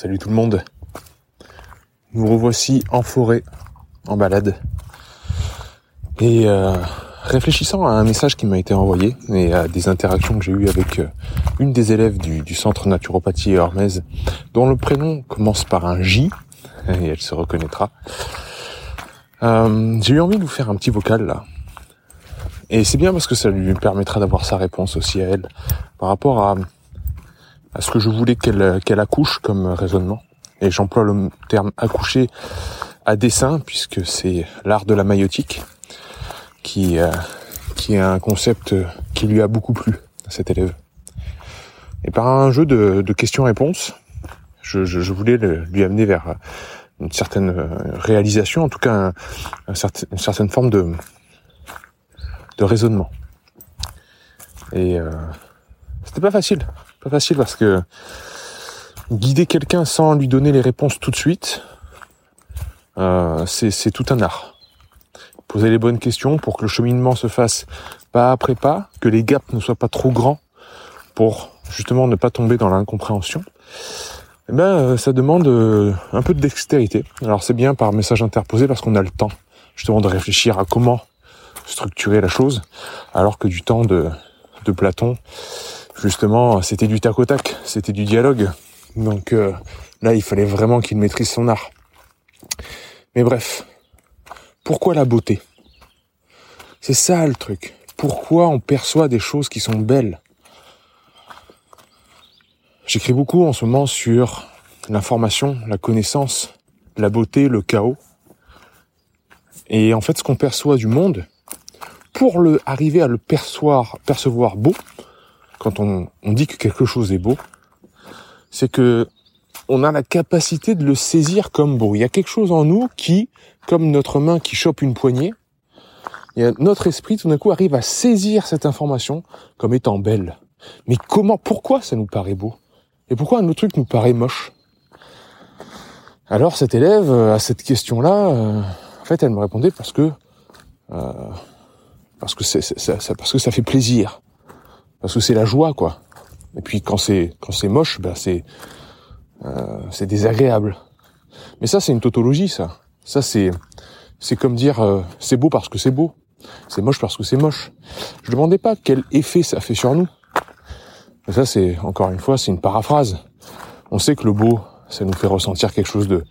Salut tout le monde. Nous revoici en forêt, en balade. Et euh, réfléchissant à un message qui m'a été envoyé et à des interactions que j'ai eues avec euh, une des élèves du, centre naturopathie Hermès, dont le prénom commence par un J, et elle se reconnaîtra. Euh, j'ai eu envie de vous faire un petit vocal là. Et c'est bien parce que ça lui permettra d'avoir sa réponse aussi à elle par rapport à, à ce que je voulais qu'elle qu'elle accouche comme raisonnement. Et j'emploie le terme accoucher à dessein puisque c'est l'art de la maïotique qui euh, qui est un concept qui lui a beaucoup plu cet élève. Et par un jeu de, de questions-réponses, je, je, je voulais lui amener vers une certaine euh, réalisation, en tout cas une certaine forme de de raisonnement. Et euh, c'était pas facile, pas facile parce que guider quelqu'un sans lui donner les réponses tout de suite, euh, c'est tout un art. Poser les bonnes questions pour que le cheminement se fasse pas après pas, que les gaps ne soient pas trop grands pour justement ne pas tomber dans l'incompréhension. Eh ben, euh, ça demande euh, un peu de dextérité. Alors c'est bien par message interposé parce qu'on a le temps justement de réfléchir à comment structurer la chose, alors que du temps de, de Platon, justement, c'était du tac au tac, c'était du dialogue. Donc euh, là, il fallait vraiment qu'il maîtrise son art. Mais bref, pourquoi la beauté? C'est ça le truc. Pourquoi on perçoit des choses qui sont belles? J'écris beaucoup en ce moment sur l'information, la connaissance, la beauté, le chaos. Et en fait, ce qu'on perçoit du monde, pour le arriver à le percevoir, percevoir beau, quand on, dit que quelque chose est beau, c'est que on a la capacité de le saisir comme beau. Il y a quelque chose en nous qui, comme notre main qui chope une poignée, a notre esprit tout d'un coup arrive à saisir cette information comme étant belle. Mais comment, pourquoi ça nous paraît beau? Et pourquoi un autre truc nous paraît moche? Alors cet élève, euh, à cette question-là, euh, en fait, elle me répondait parce que euh, parce que c'est, c'est- ça- parce que ça fait plaisir, parce que c'est la joie, quoi. Et puis quand c'est quand c'est moche, ben c'est euh, c'est désagréable. Mais ça, c'est une tautologie, ça. Ça, c'est c'est comme dire euh, c'est beau parce que c'est beau, c'est moche parce que c'est moche. Je demandais pas quel effet ça fait sur nous. Mais ça, c'est encore une fois, c'est une paraphrase. On sait que le beau, ça nous fait ressentir quelque chose de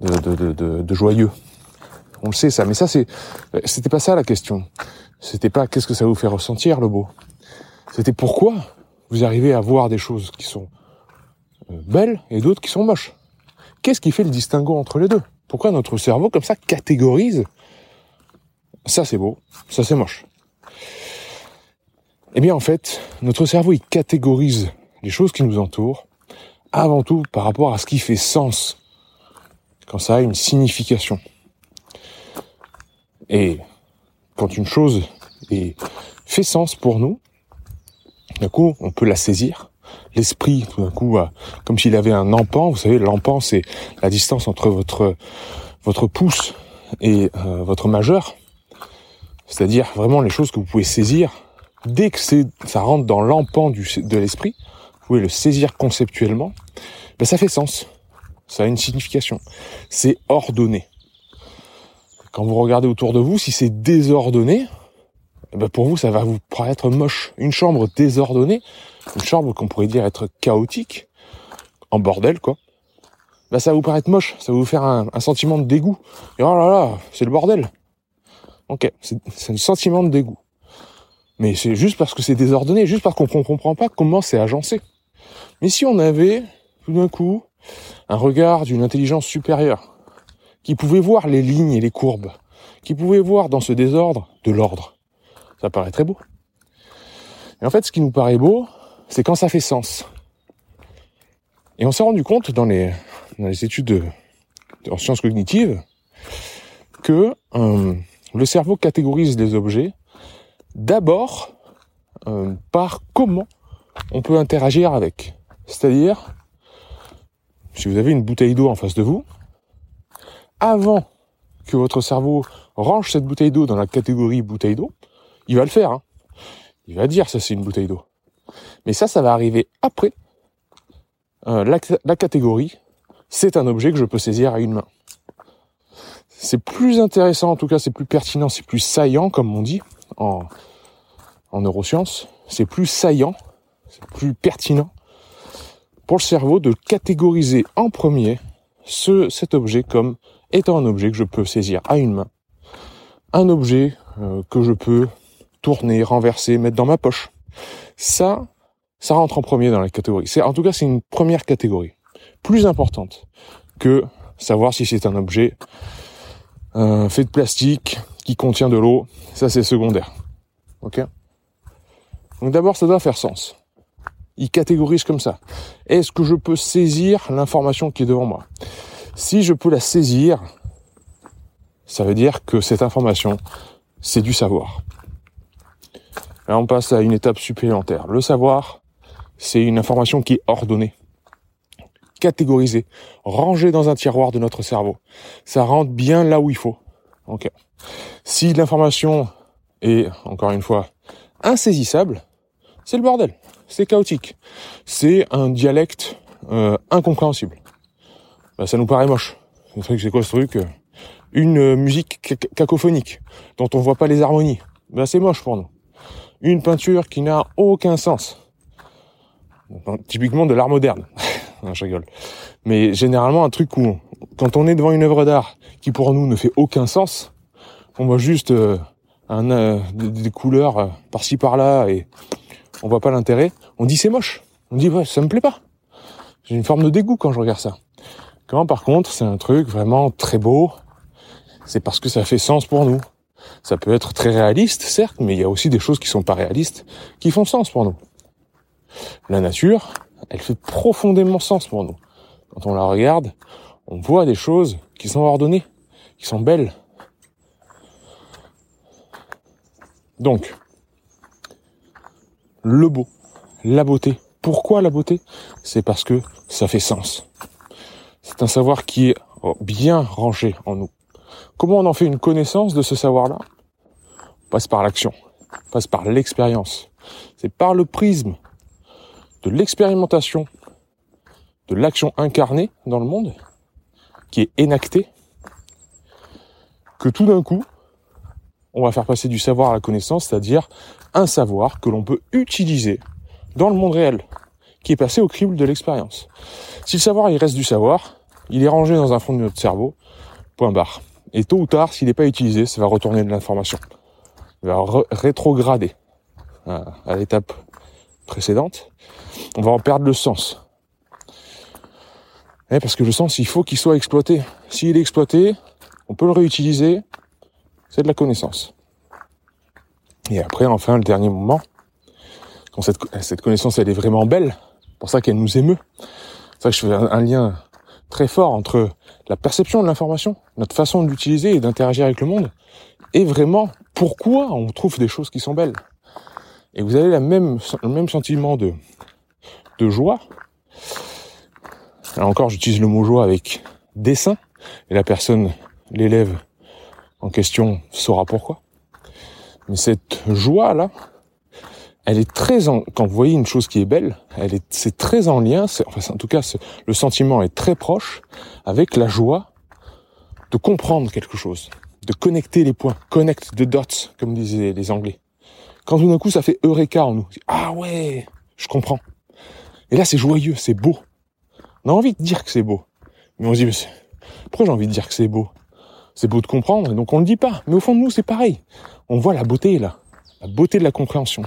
de, de, de, de- joyeux. On le sait ça, mais ça c'est c'était pas ça la question. C'était pas qu'est-ce que ça vous fait ressentir le beau. C'était pourquoi vous arrivez à voir des choses qui sont euh, belles et d'autres qui sont moches? Qu'est-ce qui fait le distinguo entre les deux? Pourquoi notre cerveau comme ça catégorise ça c'est beau, ça c'est moche. Eh bien en fait, notre cerveau il catégorise les choses qui nous entourent avant tout par rapport à ce qui fait sens quand ça a une signification. Et quand une chose est, fait sens pour nous, d'un coup, on peut la saisir. L'esprit, tout d'un coup, a- comme s'il avait un empan. Vous savez, l'empan, c'est la distance entre votre votre pouce et euh, votre majeur. C'est-à-dire vraiment les choses que vous pouvez saisir. Dès que ça rentre dans l'empan de l'esprit, vous pouvez le saisir conceptuellement. Ben, ça fait sens. Ça a une signification. C'est ordonné. Quand vous regardez autour de vous, si c'est désordonné, eh ben pour vous, ça va vous paraître moche. Une chambre désordonnée, une chambre qu'on pourrait dire être chaotique, en bordel, quoi. Ben ça va vous paraître moche, ça va vous faire un, un sentiment de dégoût. Et oh là là, c'est le bordel. Ok, c'est c'est un sentiment de dégoût. Mais c'est juste parce que c'est désordonné, juste parce qu'on ne comprend pas comment c'est agencé. Mais si on avait, tout d'un coup, un regard d'une intelligence supérieure, qui pouvait voir les lignes et les courbes, qui pouvait voir dans ce désordre de l'ordre, ça paraît très beau. Et en fait, ce qui nous paraît beau, c'est quand ça fait sens. Et on s'est rendu compte dans les, dans les études de, en sciences cognitives que euh, le cerveau catégorise les objets d'abord euh, par comment on peut interagir avec. C'est-à-dire, si vous avez une bouteille d'eau en face de vous, avant que votre cerveau range cette bouteille d'eau dans la catégorie bouteille d'eau, il va le faire. Hein. Il va dire ça c'est une bouteille d'eau. Mais ça, ça va arriver après euh, la, la catégorie. C'est un objet que je peux saisir à une main. C'est plus intéressant, en tout cas c'est plus pertinent, c'est plus saillant, comme on dit en, en neurosciences. C'est plus saillant, c'est plus pertinent pour le cerveau de catégoriser en premier ce, cet objet comme étant un objet que je peux saisir à une main. Un objet euh, que je peux tourner, renverser, mettre dans ma poche. Ça, ça rentre en premier dans la catégorie. C'est, en tout cas, c'est une première catégorie. Plus importante que savoir si c'est un objet euh, fait de plastique qui contient de l'eau. Ça, c'est secondaire. Ok? Donc d'abord, ça doit faire sens. Il catégorise comme ça. Est-ce que je peux saisir l'information qui est devant moi? Si je peux la saisir, ça veut dire que cette information, c'est du savoir. Là, on passe à une étape supplémentaire. Le savoir, c'est une information qui est ordonnée, catégorisée, rangée dans un tiroir de notre cerveau. Ça rentre bien là où il faut. Si l'information est, encore une fois, insaisissable, c'est le bordel c'est chaotique. C'est un dialecte euh, incompréhensible. Bah, ça nous paraît moche. C'est quoi ce truc Une euh, musique cacophonique dont on voit pas les harmonies. Bah, c'est moche pour nous. Une peinture qui n'a aucun sens. typiquement de l'art moderne. je rigole. Mais généralement un truc où, quand on est devant une œuvre d'art qui pour nous ne fait aucun sens, on voit juste euh, un, des, couleurs par-ci par-là et on voit pas l'intérêt, on dit c'est moche. On dit ouais, ça me plaît pas. J'ai une forme de dégoût quand je regarde ça. Quand par contre, c'est un truc vraiment très beau, c'est parce que ça fait sens pour nous. Ça peut être très réaliste, certes, mais il y a aussi des choses qui sont pas réalistes, qui font sens pour nous. La nature, elle fait profondément sens pour nous. Quand on la regarde, on voit des choses qui sont ordonnées, qui sont belles. Donc, le beau, la beauté. Pourquoi la beauté? C'est parce que ça fait sens. C'est un savoir qui est bien rangé en nous. Comment on en fait une connaissance de ce savoir-là? On passe par l'action, on passe par l'expérience. C'est par le prisme de l'expérimentation, de l'action incarnée dans le monde, qui est énactée, que tout d'un coup, on va faire passer du savoir à la connaissance, c'est-à-dire un savoir que l'on peut utiliser dans le monde réel, qui est passé au crible de l'expérience. Si le savoir, il reste du savoir, il est rangé dans un fond de notre cerveau, point barre. Et tôt ou tard, s'il n'est pas utilisé, ça va retourner de l'information. Il va rétrograder à, l'étape précédente. On va en perdre le sens. Eh, parce que le sens, il faut qu'il soit exploité. S'il est exploité, on peut le réutiliser, c'est de la connaissance. Et après, enfin, le dernier moment, quand cette, connaissance, elle est vraiment belle, pour ça qu'elle nous émeut. C'est ça que je fais un, lien très fort entre la perception de l'information, notre façon de l'utiliser et d'interagir avec le monde, et vraiment pourquoi on trouve des choses qui sont belles. Et vous avez la même, le même sentiment de, de joie. Là encore, j'utilise le mot joie avec dessin, et la personne, l'élève, en question saura pourquoi. Mais cette joie là, elle est très en, quand vous voyez une chose qui est belle, elle est c'est très en lien, enfin en tout cas le sentiment est très proche avec la joie de comprendre quelque chose, de connecter les points, connect the dots comme disaient les Anglais. Quand tout d'un coup ça fait eureka en nous, ah ouais, je comprends. Et là c'est joyeux, c'est beau. On a envie de dire que c'est beau, mais on se dit mais pourquoi j'ai envie de dire que c'est beau? C'est beau de comprendre, donc on le dit pas. Mais au fond de nous, c'est pareil. On voit la beauté là, la beauté de la compréhension.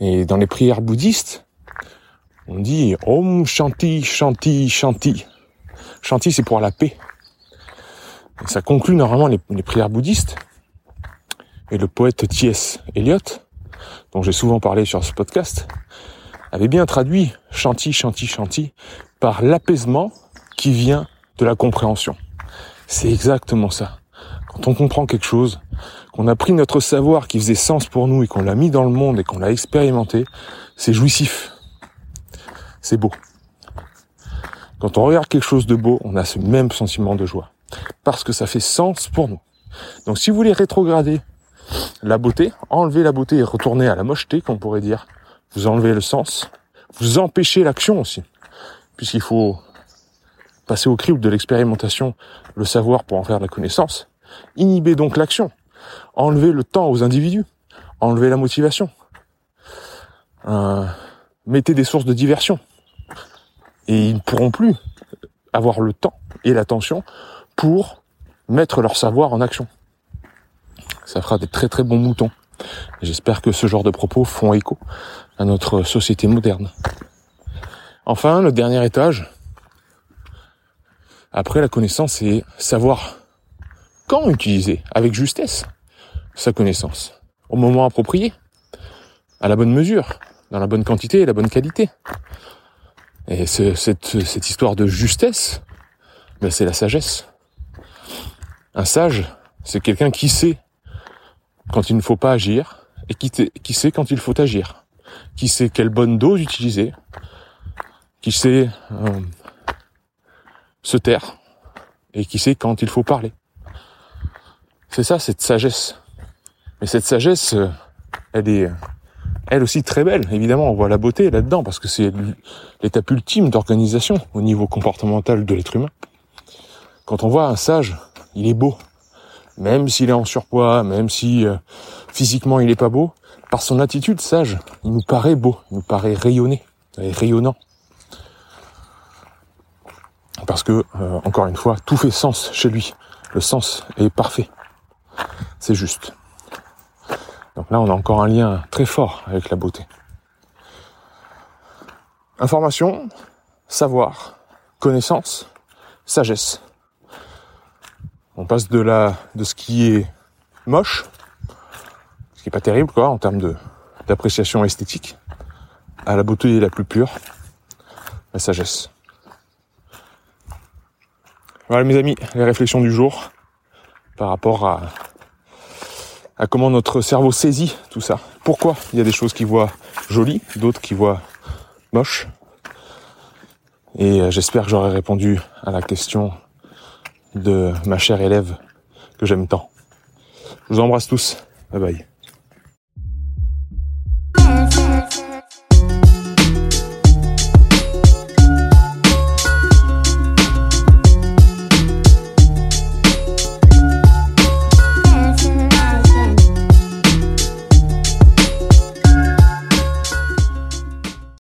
Et dans les prières bouddhistes, on dit Om Shanti, Shanti, Shanti. Shanti, c'est pour la paix. Ça conclut normalement les, les prières bouddhistes. Et le poète T.S. Eliot, dont j'ai souvent parlé sur ce podcast, avait bien traduit Shanti, Shanti, Shanti par l'apaisement qui vient de la compréhension. C'est exactement ça. Quand on comprend quelque chose, qu'on a pris notre savoir qui faisait sens pour nous et qu'on l'a mis dans le monde et qu'on l'a expérimenté, c'est jouissif. C'est beau. Quand on regarde quelque chose de beau, on a ce même sentiment de joie. Parce que ça fait sens pour nous. Donc si vous voulez rétrograder la beauté, enlever la beauté et retourner à la mocheté, qu'on pourrait dire, vous enlevez le sens, vous empêchez l'action aussi. Puisqu'il faut passer au crible de l'expérimentation, le savoir pour en faire la connaissance. Inhibez donc l'action. Enlevez le temps aux individus. Enlevez la motivation. Euh, mettez des sources de diversion. Et ils ne pourront plus avoir le temps et l'attention pour mettre leur savoir en action. Ça fera des très très bons moutons. J'espère que ce genre de propos font écho à notre société moderne. Enfin, le dernier étage, après la connaissance, c'est savoir quand utiliser avec justesse sa connaissance, au moment approprié, à la bonne mesure, dans la bonne quantité et la bonne qualité. Et cette, cette histoire de justesse, ben c'est la sagesse. Un sage, c'est quelqu'un qui sait quand il ne faut pas agir et qui, qui sait quand il faut agir, qui sait quelle bonne dose utiliser, qui sait euh, se taire et qui sait quand il faut parler. C'est ça, cette sagesse. Mais cette sagesse, euh, elle est, elle aussi très belle. Évidemment, on voit la beauté là-dedans parce que c'est l'étape ultime d'organisation au niveau comportemental de l'être humain. Quand on voit un sage, il est beau. Même s'il est en surpoids, même si euh, physiquement il est pas beau, par son attitude sage, il nous paraît beau, il nous paraît rayonné, rayonnant. Parce que, euh, encore une fois, tout fait sens chez lui. Le sens est parfait. C'est juste. Donc là, on a encore un lien très fort avec la beauté. Information, savoir, connaissance, sagesse. On passe de la, de ce qui est moche, ce qui est pas terrible, quoi, en termes d'appréciation esthétique, à la beauté la plus pure, la sagesse. Voilà mes amis, les réflexions du jour par rapport à, à comment notre cerveau saisit tout ça. Pourquoi il y a des choses qui voient jolies, d'autres qui voient moches. Et euh, j'espère que j'aurai répondu à la question de ma chère élève que j'aime tant. Je vous embrasse tous. Bye bye.